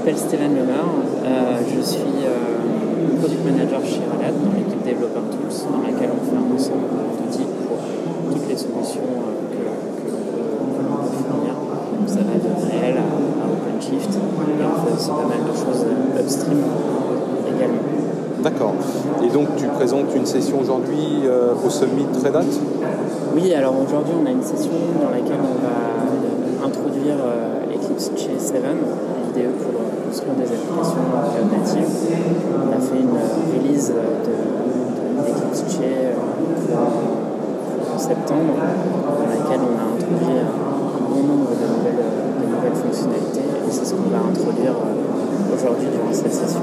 Je m'appelle Stéphane Lemeur, euh, je suis euh, product manager chez Red Hat dans l'équipe Developer Tools dans laquelle on fait un ensemble d'outils pour toutes les solutions euh, que, que l'on peut fournir. Donc ça va de réel à, à OpenShift et on fait aussi pas mal de choses upstream également. D'accord. Et donc tu présentes une session aujourd'hui au Summit Red Hat Oui, alors aujourd'hui on a une session dans laquelle on va introduire Eclipse Che 7, l'IDE pour construire des applications cloud native. On a fait une release d'Eclipse Che euh, en septembre dans laquelle on a introduit un, bon nombre de nouvelles, de fonctionnalités et c'est ce qu'on va introduire euh, aujourd'hui durant cette session.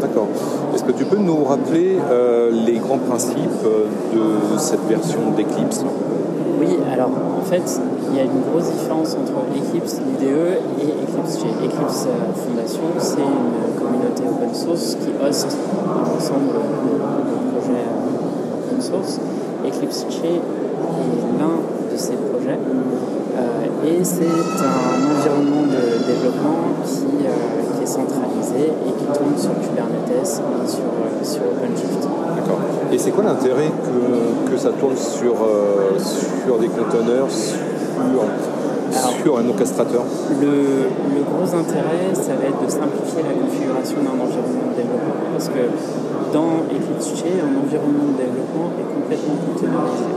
D'accord. Est-ce que tu peux nous rappeler euh, les grands principes de cette version d'Eclipse? Oui, alors en fait, il y a une grosse différence entre Eclipse IDE et Eclipse J. Eclipse euh, Foundation, c'est une communauté open source qui hoste un ensemble de, projets euh, open source. Eclipse J est l'un de ces projets euh, et c'est un environnement de développement qui, euh, qui, est centralisé et qui tourne sur Kubernetes et sur, euh, sur OpenShift. D'accord. Et c'est quoi l'intérêt que, que, ça tourne sur, euh, sur des conteneurs, sur, Alors, sur un orchestrateur le, le, gros intérêt, ça va être de simplifier la configuration d'un environnement de développement. Parce que dans Eclipse J, un environnement de développement est complètement containerisé.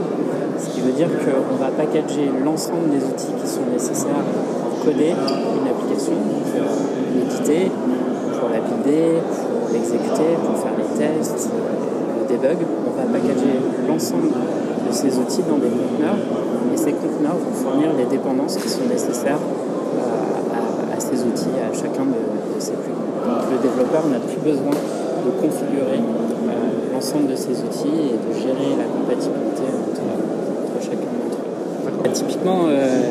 Ce qui veut dire qu'on va packager l'ensemble des outils qui sont nécessaires pour coder une application, pour l'éditer, pour la builder, pour l'exécuter, pour faire les tests, le debug. On va packager l'ensemble de ces outils dans des conteneurs et ces conteneurs vont fournir les dépendances qui sont nécessaires à, à, ces outils, à chacun de, ces plugins. Donc le développeur n'a plus besoin de configurer euh, l'ensemble de ces outils et de gérer la compatibilité entre, entre chacun d'entre eux. Typiquement, euh,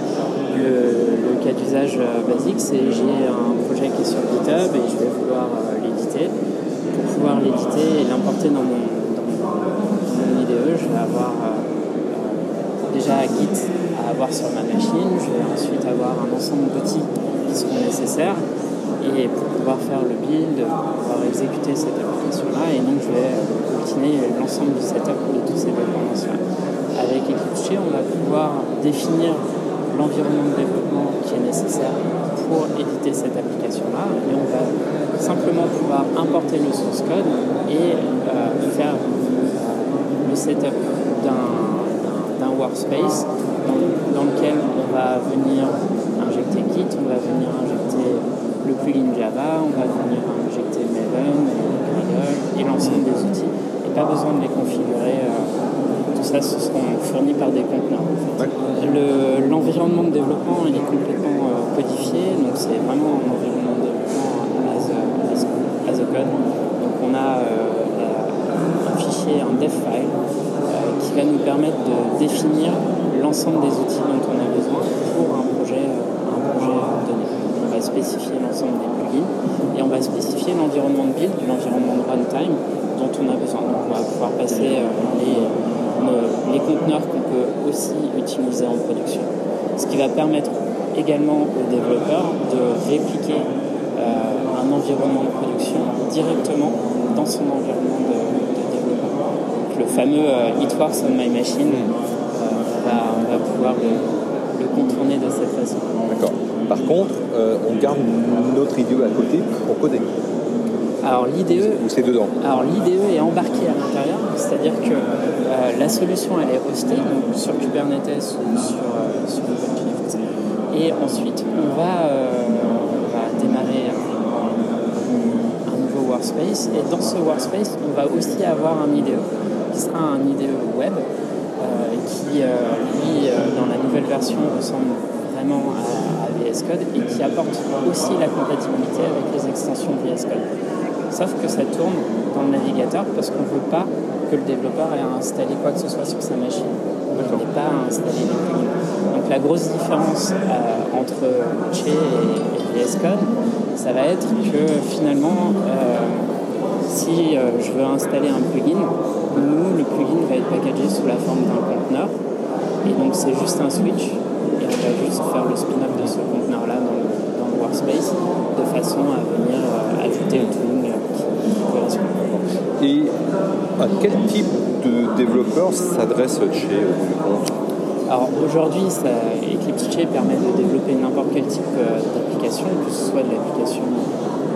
le, cas d'usage euh, basique, c'est j'ai un projet qui est sur GitHub et je vais vouloir l'éditer. Pour pouvoir l'éditer et l'importer dans mon, IDE, je vais avoir déjà Git à avoir sur ma machine, je vais ensuite avoir un ensemble d'outils qui seront nécessaires et pour pouvoir faire le build, pouvoir exécuter cette application-là et donc je vais routiner l'ensemble du setup de tous ces dépendances-là. Avec Eclipse on va pouvoir définir l'environnement de développement qui est nécessaire pour éditer cette application-là et on va simplement pouvoir importer le source code et euh, faire le setup d'un workspace dans, lequel on va venir injecter Git, on va venir injecter le plugin Java, on va venir injecter Maven, Gradle et l'ensemble des outils. Et pas besoin de les configurer. Euh, tout ça, ce seront fournis par des conteneurs. En fait. L'environnement le, de développement il est complètement euh, codifié, donc c'est vraiment un environnement de développement as a, as, as a code. Donc on a euh, un fichier, un dev file, qui va nous permettre de définir l'ensemble des outils dont on a besoin pour un projet, un projet donné. On va spécifier l'ensemble des plugins et on va spécifier l'environnement de build, l'environnement de runtime dont on a besoin. Donc on va pouvoir passer les, les conteneurs qu'on peut aussi utiliser en production. Ce qui va permettre également aux développeurs de répliquer euh, un environnement de production directement dans son environnement de, de développement. Donc le fameux euh, It Works on My Machine, euh, on, va, on, va, pouvoir le, le, contourner de cette façon. D'accord. Par contre, euh, on garde notre IDE à côté pour coder. Alors l'IDE, ou c'est dedans. Alors l'IDE est embarqué à l'intérieur, c'est-à-dire que euh, la solution elle est hostée donc sur Kubernetes ou sur, euh, sur OpenShift, et ensuite on va, euh, on va démarrer un, un, nouveau workspace, et dans ce workspace on va aussi avoir un IDE qui sera un IDE web qui lui dans la nouvelle version ressemble vraiment à, à VS Code et qui apporte aussi la compatibilité avec les extensions VS Code. Sauf que ça tourne dans le navigateur parce qu'on ne veut pas que le développeur ait à installer quoi que ce soit sur sa machine. Il n'est pas à installer les plugins. Donc la grosse différence euh, entre Che et, et, VS Code, ça va être que finalement, euh, si euh, je veux installer un plugin, nous, le plugin va être packagé sous la forme d'un conteneur. Et donc c'est juste un switch et on va juste faire le spin-up de ce conteneur-là dans, dans le workspace de façon à venir ajouter le tooling. Et à quel type de développeur s'adresse chez compte alors aujourd'hui, Eclipse J permet de développer n'importe quel type d'application, que ce soit de l'application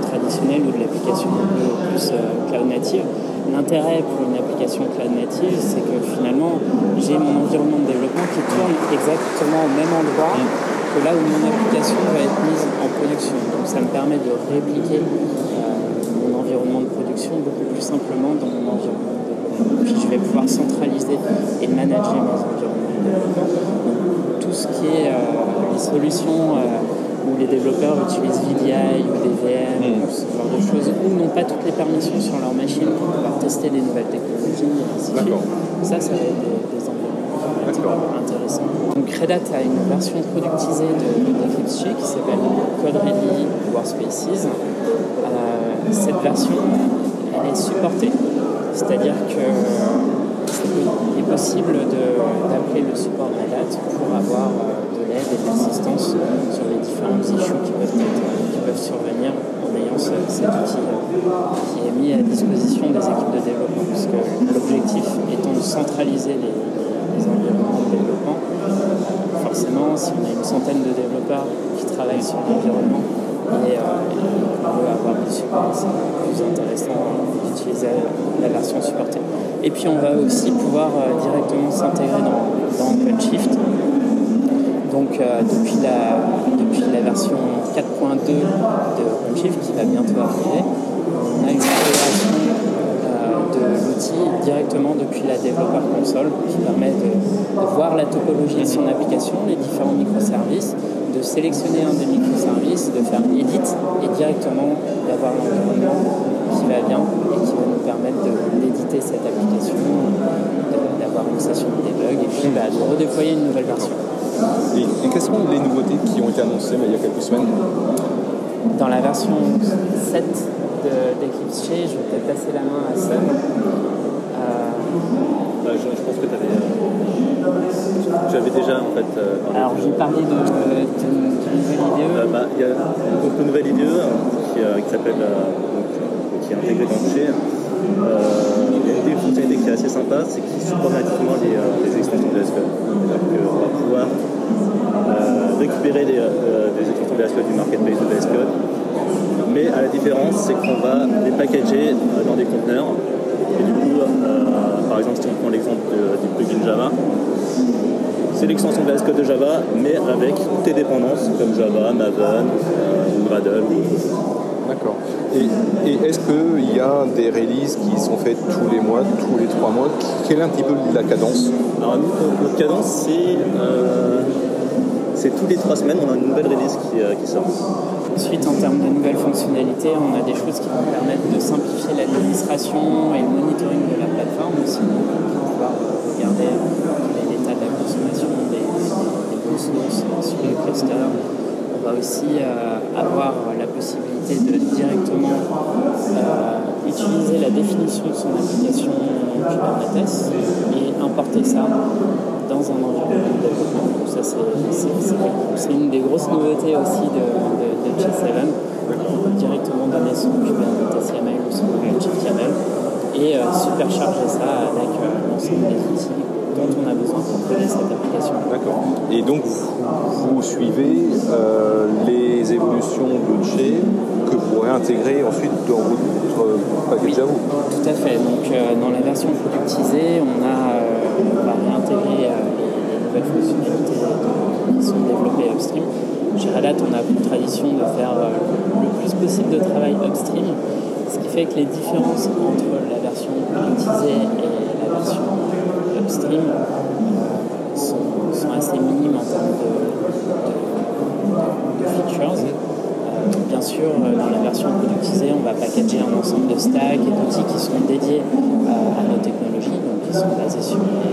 traditionnelle ou de l'application plus cloud native. L'intérêt pour une application cloud native, c'est que finalement, j'ai mon environnement de développement qui tourne exactement au même endroit que là où mon application va être mise en production. Donc ça me permet de répliquer mon environnement de production beaucoup plus simplement dans mon environnement de. Puis je vais pouvoir centraliser et manager mes environnements tout ce qui est euh, les solutions euh, où les développeurs utilisent VDI ou des VM, mm. ce genre de choses, ou n'ont pas toutes les permissions sur leur machine pour pouvoir tester des nouvelles technologies, Ça, ça va être des, environnements intéressants. Donc Red Hat a une version productisée d'Eclipse qui s'appelle Code Ready Workspaces. Euh, cette version, elle est supportée, c'est-à-dire que il est possible d'appeler le support Red Hat pour avoir euh, de l'aide et de l'assistance sur les différents issues qui peuvent, survenir en ayant cet outil euh, qui est mis à disposition des équipes de développement. L'objectif étant de centraliser les, environnements de développement, forcément, si on a une centaine de développeurs qui travaillent sur l'environnement, et, euh, on veut c'est plus intéressant d'utiliser la version supportée. Et puis on va aussi pouvoir euh, directement s'intégrer dans, dans OpenShift. Donc euh, depuis, la, depuis la version 4.2 de OpenShift qui va bientôt arriver, on a une intégration euh, de l'outil directement depuis la développeur console qui permet de, voir la topologie de son application, les différents microservices, de sélectionner un des microservices, de faire edit et directement d'avoir l'environnement qui va bien et qui va nous permettre d'éditer cette application, d'avoir une session de debug et puis bah, de redéployer une nouvelle version. Et, quelles sont les nouveautés qui ont été annoncées il y a quelques semaines? Dans la version 7 d'Eclipse J, je vais peut-être passer la main à Sun. Euh, je, pense que tu avais. J'avais déjà en fait. Euh, Alors j'ai parlé de, de, nouvelle IDE. Euh, bah, il y a une nouvelle IDE qui, qui s'appelle qui est intégré dans le G. Euh, il y a une fonctionnalité qui est assez sympa, c'est qu'il supporte nativement les, euh, les, extensions de SQL. C'est-à-dire qu'on va pouvoir euh, récupérer des, des, extensions de SQL du marketplace de SQL. Mais à la différence, c'est qu'on va les packager dans des conteneurs. Par exemple, si on prend l'exemple du plugin Java, c'est l'extension de SQL de Java, mais avec toutes les dépendances comme Java, Maven, ou Gradle. D'accord. Et, est-ce qu'il y a des releases qui sont faites tous les mois, tous les trois mois? Quelle est un petit peu la cadence? Alors, notre cadence, euh, c'est tous les trois semaines, on a une nouvelle release qui, euh, qui, sort. Ensuite, en termes de nouvelles fonctionnalités, on a des choses qui vont permettre de simplifier l'administration et le monitoring de la plateforme aussi regarder l'état de la consommation des, des, sur le cluster on va aussi euh, avoir la possibilité de directement euh, utiliser la définition de son application Kubernetes et importer ça dans un environnement de développement. Donc ça, c'est une des grosses nouveautés aussi de, de, G7. On peut directement donner son Kubernetes YAML ou son YAML et euh, supercharger ça avec l'ensemble des outils dont on a besoin pour créer cette application. D'accord. Et donc vous, suivez euh, les évolutions de Che que vous pourrez intégrer ensuite dans votre package à vous? Tout à fait. Donc euh, dans la version productisée, on, a, euh, on va réintégrer les, nouvelles fonctionnalités sont développées upstream. Chez Red on a une tradition de faire le plus possible de travail upstream, ce qui fait que les différences entre la version productisée et la version upstream euh, sont, assez minimes en termes de, features. Euh, bien sûr, euh, dans la version productisée, on va packager un ensemble de stacks et d'outils qui sont dédiés à nos technologies, donc qui sont basés sur l'IL